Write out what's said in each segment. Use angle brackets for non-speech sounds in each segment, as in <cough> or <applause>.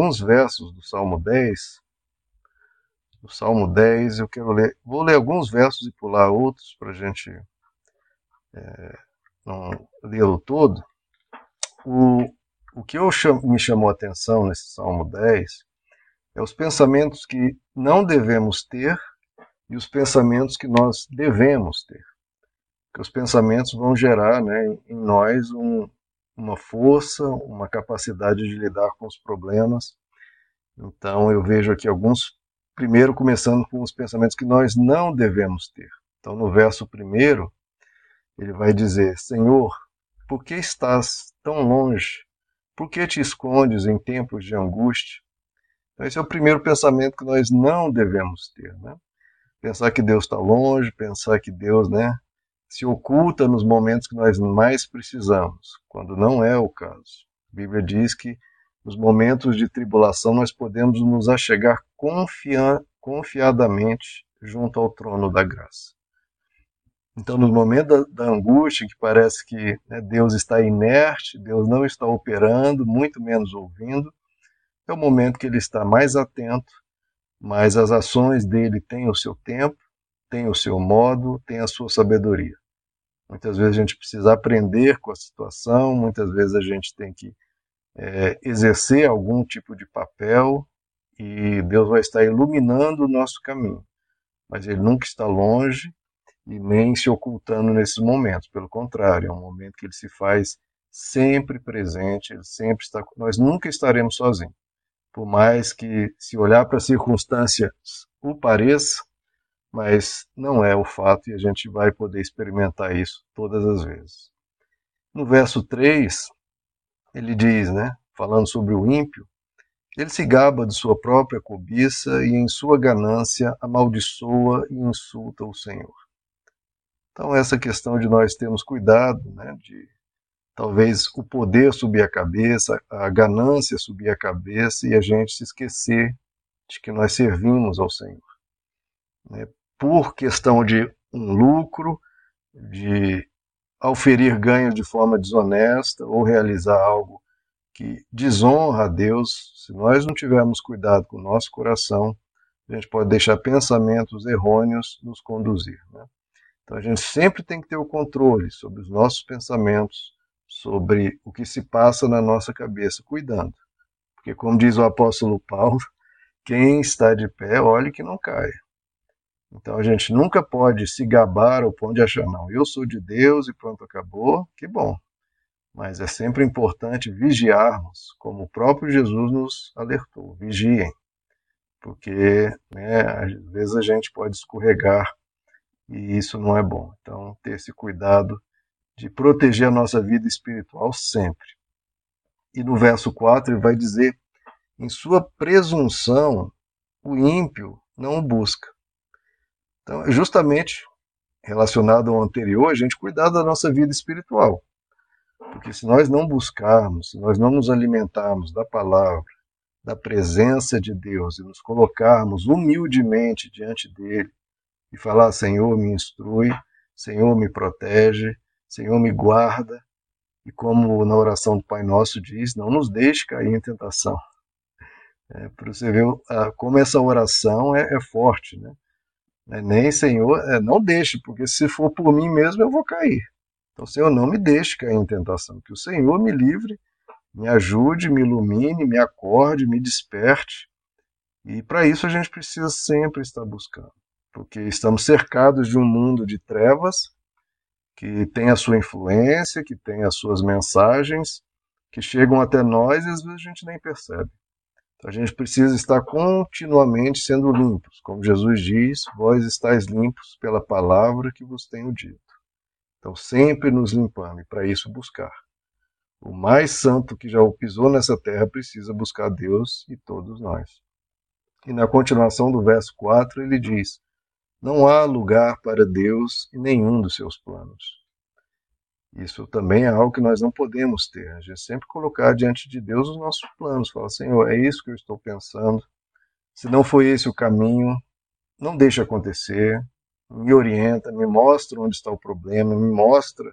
alguns versos do Salmo 10. Do Salmo 10, eu quero ler. Vou ler alguns versos e pular outros para a gente é, não lê-lo todo. O, o que eu cham, me chamou a atenção nesse Salmo 10 é os pensamentos que não devemos ter e os pensamentos que nós devemos ter. Que os pensamentos vão gerar né, em nós um, uma força, uma capacidade de lidar com os problemas. Então eu vejo aqui alguns, primeiro começando com os pensamentos que nós não devemos ter. Então no verso primeiro, ele vai dizer: Senhor, por que estás tão longe? Por que te escondes em tempos de angústia? Então, esse é o primeiro pensamento que nós não devemos ter. Né? Pensar que Deus está longe, pensar que Deus né, se oculta nos momentos que nós mais precisamos, quando não é o caso. A Bíblia diz que nos momentos de tribulação nós podemos nos achegar confiadamente junto ao trono da graça. Então, no momento da, da angústia, que parece que né, Deus está inerte, Deus não está operando, muito menos ouvindo, é o momento que ele está mais atento, mas as ações dele têm o seu tempo, têm o seu modo, têm a sua sabedoria. Muitas vezes a gente precisa aprender com a situação, muitas vezes a gente tem que é, exercer algum tipo de papel e Deus vai estar iluminando o nosso caminho. Mas Ele nunca está longe e nem se ocultando nesses momentos. Pelo contrário, é um momento que Ele se faz sempre presente, Ele sempre está. Nós nunca estaremos sozinhos. Por mais que, se olhar para as circunstâncias, o pareça, mas não é o fato e a gente vai poder experimentar isso todas as vezes. No verso 3, ele diz, né, falando sobre o ímpio, ele se gaba de sua própria cobiça e em sua ganância amaldiçoa e insulta o Senhor. Então essa questão de nós termos cuidado, né, de talvez o poder subir a cabeça, a ganância subir a cabeça e a gente se esquecer de que nós servimos ao Senhor. Né? Por questão de um lucro, de auferir ganhos de forma desonesta ou realizar algo que desonra a Deus, se nós não tivermos cuidado com o nosso coração, a gente pode deixar pensamentos errôneos nos conduzir. Né? Então a gente sempre tem que ter o controle sobre os nossos pensamentos, sobre o que se passa na nossa cabeça, cuidando. Porque, como diz o apóstolo Paulo, <laughs> quem está de pé, olhe que não caia. Então a gente nunca pode se gabar ao ponto de achar, não, eu sou de Deus e pronto, acabou, que bom. Mas é sempre importante vigiarmos, como o próprio Jesus nos alertou: vigiem, porque né, às vezes a gente pode escorregar e isso não é bom. Então, ter esse cuidado de proteger a nossa vida espiritual sempre. E no verso 4 ele vai dizer: em sua presunção, o ímpio não o busca. Então, é justamente relacionado ao anterior, a gente cuidar da nossa vida espiritual. Porque se nós não buscarmos, se nós não nos alimentarmos da palavra, da presença de Deus e nos colocarmos humildemente diante dele e falar: Senhor, me instrui, Senhor, me protege, Senhor, me guarda. E como na oração do Pai Nosso diz, não nos deixe cair em tentação. É, para você ver como essa oração é, é forte, né? Né? Nem, Senhor, é, não deixe, porque se for por mim mesmo eu vou cair. Então, Senhor, não me deixe cair em tentação, que o Senhor me livre, me ajude, me ilumine, me acorde, me desperte. E para isso a gente precisa sempre estar buscando, porque estamos cercados de um mundo de trevas que tem a sua influência, que tem as suas mensagens, que chegam até nós e às vezes a gente nem percebe. Então, a gente precisa estar continuamente sendo limpos. Como Jesus diz, vós estáis limpos pela palavra que vos tenho dito. Então, sempre nos limpando e para isso buscar. O mais santo que já pisou nessa terra precisa buscar Deus e todos nós. E na continuação do verso 4 ele diz: Não há lugar para Deus em nenhum dos seus planos. Isso também é algo que nós não podemos ter. A gente sempre colocar diante de Deus os nossos planos. Falar, Senhor, é isso que eu estou pensando. Se não foi esse o caminho, não deixe acontecer. Me orienta, me mostra onde está o problema, me mostra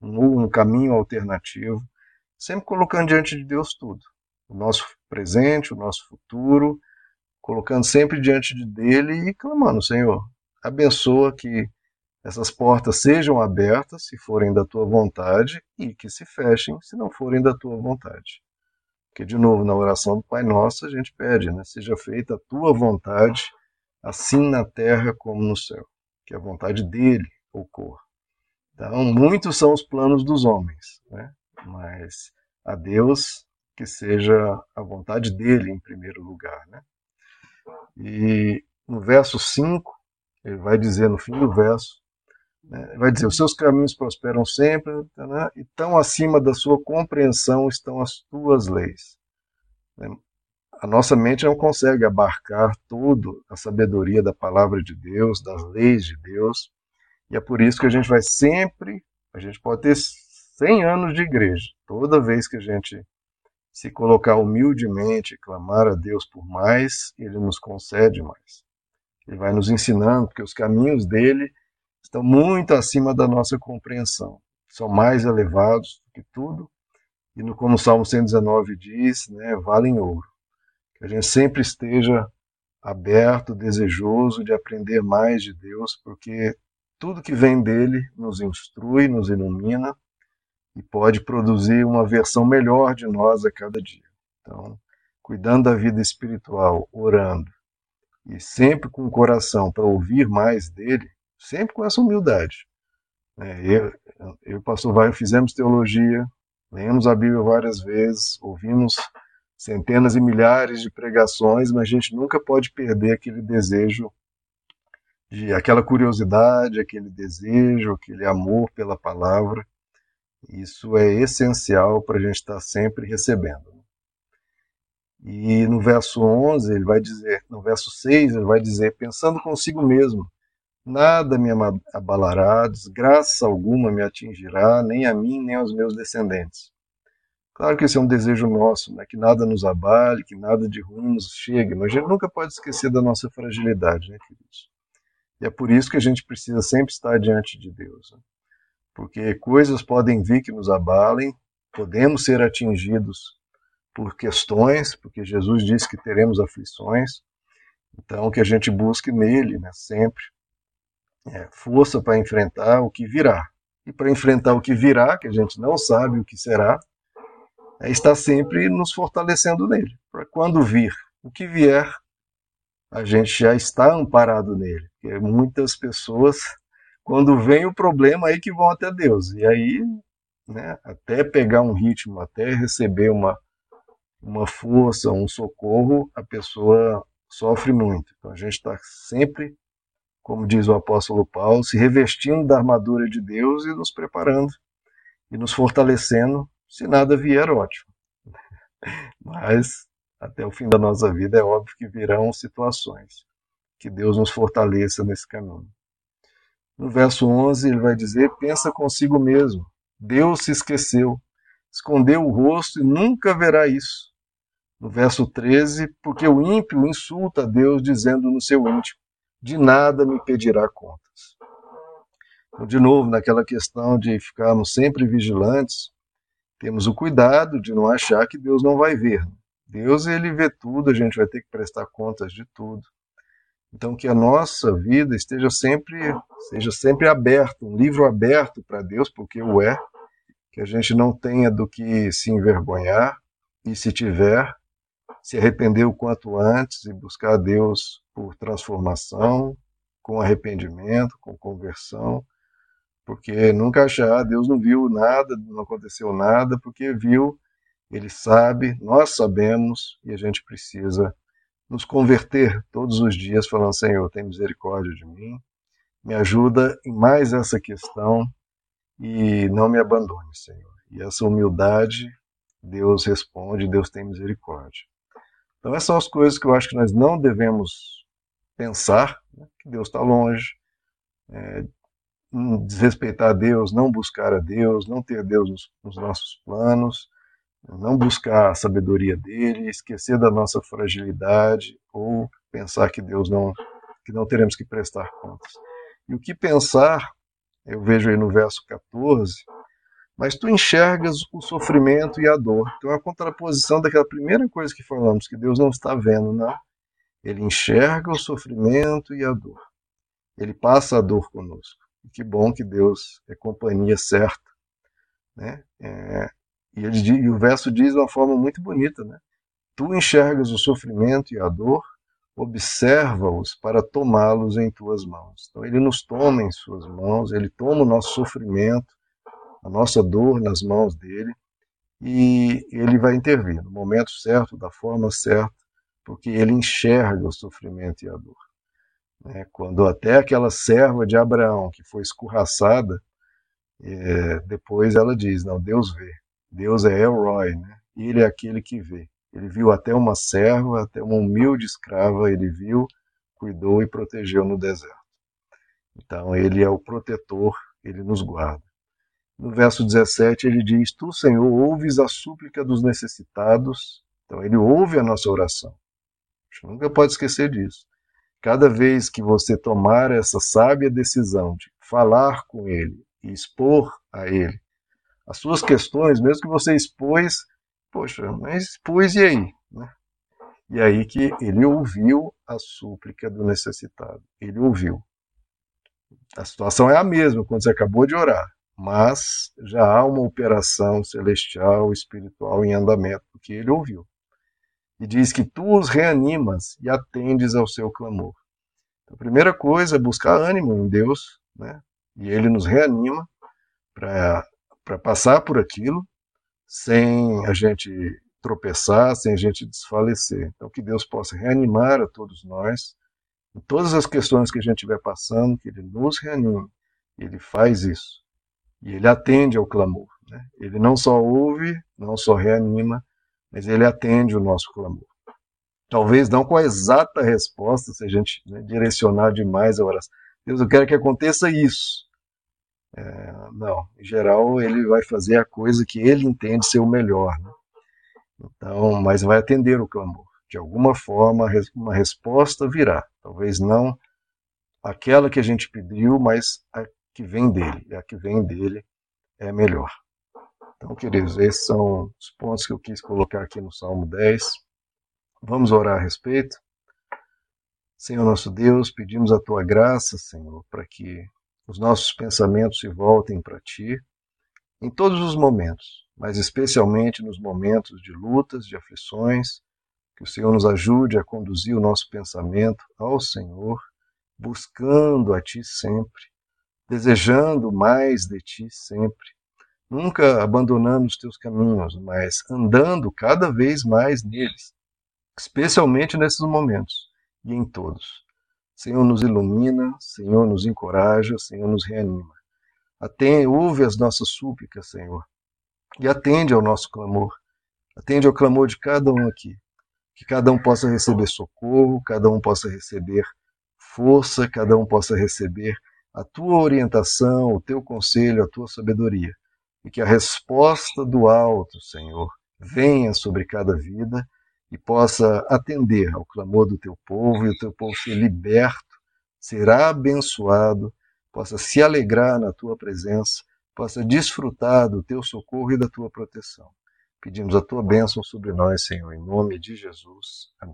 um, um caminho alternativo. Sempre colocando diante de Deus tudo. o nosso presente, o nosso futuro, colocando sempre diante de dele e clamando, Senhor, abençoa que essas portas sejam abertas se forem da tua vontade e que se fechem se não forem da tua vontade. Porque, de novo, na oração do Pai Nosso, a gente pede, né? Seja feita a tua vontade, assim na terra como no céu. Que a vontade dele ocorra. Então, muitos são os planos dos homens, né? Mas a Deus que seja a vontade dele em primeiro lugar, né? E no verso 5, ele vai dizer no fim do verso, vai dizer: Os seus caminhos prosperam sempre, né, e tão acima da sua compreensão estão as tuas leis. Né, a nossa mente não consegue abarcar tudo a sabedoria da palavra de Deus, das leis de Deus, e é por isso que a gente vai sempre, a gente pode ter 100 anos de igreja, toda vez que a gente se colocar humildemente clamar a Deus por mais, Ele nos concede mais. Ele vai nos ensinando, porque os caminhos dele estão muito acima da nossa compreensão. São mais elevados do que tudo. E no, como o Salmo 119 diz, né, valem ouro. Que a gente sempre esteja aberto, desejoso de aprender mais de Deus, porque tudo que vem dele nos instrui, nos ilumina e pode produzir uma versão melhor de nós a cada dia. Então, cuidando da vida espiritual, orando e sempre com o coração para ouvir mais dele, sempre com essa humildade. É, eu, eu pastor Vai fizemos teologia, lemos a Bíblia várias vezes, ouvimos centenas e milhares de pregações, mas a gente nunca pode perder aquele desejo de aquela curiosidade, aquele desejo, aquele amor pela palavra isso é essencial para a gente estar sempre recebendo. E no verso 11, ele vai dizer, no verso 6, ele vai dizer: pensando consigo mesmo, nada me abalará, desgraça alguma me atingirá, nem a mim, nem aos meus descendentes. Claro que esse é um desejo nosso, né? que nada nos abale, que nada de ruim nos chegue, mas a gente nunca pode esquecer da nossa fragilidade, né, queridos? E é por isso que a gente precisa sempre estar diante de Deus. Né? porque coisas podem vir que nos abalem, podemos ser atingidos por questões, porque Jesus disse que teremos aflições, então que a gente busque nele, né, sempre, é, força para enfrentar o que virá. E para enfrentar o que virá, que a gente não sabe o que será, é estar sempre nos fortalecendo nele. Para quando vir o que vier, a gente já está amparado nele. Porque muitas pessoas quando vem o problema, aí que vão até Deus. E aí, né, até pegar um ritmo, até receber uma, uma força, um socorro, a pessoa sofre muito. Então a gente está sempre, como diz o apóstolo Paulo, se revestindo da armadura de Deus e nos preparando e nos fortalecendo. Se nada vier, ótimo. <laughs> Mas até o fim da nossa vida é óbvio que virão situações. Que Deus nos fortaleça nesse caminho. No verso 11, ele vai dizer: pensa consigo mesmo. Deus se esqueceu, escondeu o rosto e nunca verá isso. No verso 13, porque o ímpio insulta a Deus, dizendo no seu íntimo: de nada me pedirá contas. De novo, naquela questão de ficarmos sempre vigilantes, temos o cuidado de não achar que Deus não vai ver. Deus, ele vê tudo, a gente vai ter que prestar contas de tudo. Então que a nossa vida esteja sempre seja sempre aberta, um livro aberto para Deus, porque o é, que a gente não tenha do que se envergonhar e se tiver, se arrepender o quanto antes e buscar a Deus por transformação, com arrependimento, com conversão, porque nunca achar, Deus não viu nada, não aconteceu nada, porque viu, ele sabe, nós sabemos e a gente precisa nos converter todos os dias, falando: Senhor, tem misericórdia de mim, me ajuda em mais essa questão e não me abandone, Senhor. E essa humildade, Deus responde, Deus tem misericórdia. Então, essas são as coisas que eu acho que nós não devemos pensar, né? que Deus está longe, é, desrespeitar Deus, não buscar a Deus, não ter Deus nos, nos nossos planos, não buscar a sabedoria dele, esquecer da nossa fragilidade ou pensar que Deus não que não teremos que prestar contas. E o que pensar, eu vejo aí no verso 14, mas tu enxergas o sofrimento e a dor. Então, é a contraposição daquela primeira coisa que falamos, que Deus não está vendo, não. Ele enxerga o sofrimento e a dor. Ele passa a dor conosco. E que bom que Deus é companhia certa. Né? É, e, ele, e o verso diz de uma forma muito bonita, né? Tu enxergas o sofrimento e a dor, observa-os para tomá-los em tuas mãos. Então ele nos toma em suas mãos, ele toma o nosso sofrimento, a nossa dor nas mãos dele e ele vai intervir no momento certo, da forma certa, porque ele enxerga o sofrimento e a dor. É, quando até aquela serva de Abraão que foi escorraçada, é, depois ela diz: Não, Deus vê. Deus é Elroy, né? ele é aquele que vê. Ele viu até uma serva, até uma humilde escrava, ele viu, cuidou e protegeu no deserto. Então, ele é o protetor, ele nos guarda. No verso 17, ele diz: Tu, Senhor, ouves a súplica dos necessitados. Então, ele ouve a nossa oração. A gente nunca pode esquecer disso. Cada vez que você tomar essa sábia decisão de falar com ele e expor a ele as suas questões, mesmo que você expôs, poxa, mas expôs e aí? Né? E aí que ele ouviu a súplica do necessitado. Ele ouviu. A situação é a mesma quando você acabou de orar, mas já há uma operação celestial, espiritual em andamento, porque ele ouviu. E diz que tu os reanimas e atendes ao seu clamor. Então, a primeira coisa é buscar ânimo em Deus, né? e ele nos reanima para passar por aquilo sem a gente tropeçar, sem a gente desfalecer. Então, que Deus possa reanimar a todos nós, em todas as questões que a gente estiver passando, que Ele nos reanime. Ele faz isso. E Ele atende ao clamor. Né? Ele não só ouve, não só reanima, mas Ele atende o nosso clamor. Talvez não com a exata resposta, se a gente né, direcionar demais a oração. Deus, eu quero que aconteça isso. É, não, em geral ele vai fazer a coisa que ele entende ser o melhor. Né? Então, mas vai atender o clamor. De alguma forma, uma resposta virá. Talvez não aquela que a gente pediu, mas que vem dele. E a que vem dele é melhor. Então, queridos, esses são os pontos que eu quis colocar aqui no Salmo 10. Vamos orar a respeito. Senhor nosso Deus, pedimos a tua graça, Senhor, para que os nossos pensamentos se voltem para Ti em todos os momentos, mas especialmente nos momentos de lutas, de aflições, que o Senhor nos ajude a conduzir o nosso pensamento ao Senhor, buscando a Ti sempre, desejando mais de Ti sempre, nunca abandonando os Teus caminhos, mas andando cada vez mais neles, especialmente nesses momentos e em todos. Senhor nos ilumina, Senhor nos encoraja, Senhor nos reanima. Atende, ouve as nossas súplicas, Senhor, e atende ao nosso clamor. Atende ao clamor de cada um aqui. Que cada um possa receber socorro, cada um possa receber força, cada um possa receber a tua orientação, o teu conselho, a tua sabedoria. E que a resposta do alto, Senhor, venha sobre cada vida e possa atender ao clamor do teu povo e o teu povo ser liberto, será abençoado, possa se alegrar na tua presença, possa desfrutar do teu socorro e da tua proteção. Pedimos a tua bênção sobre nós, Senhor, em nome de Jesus. Amém.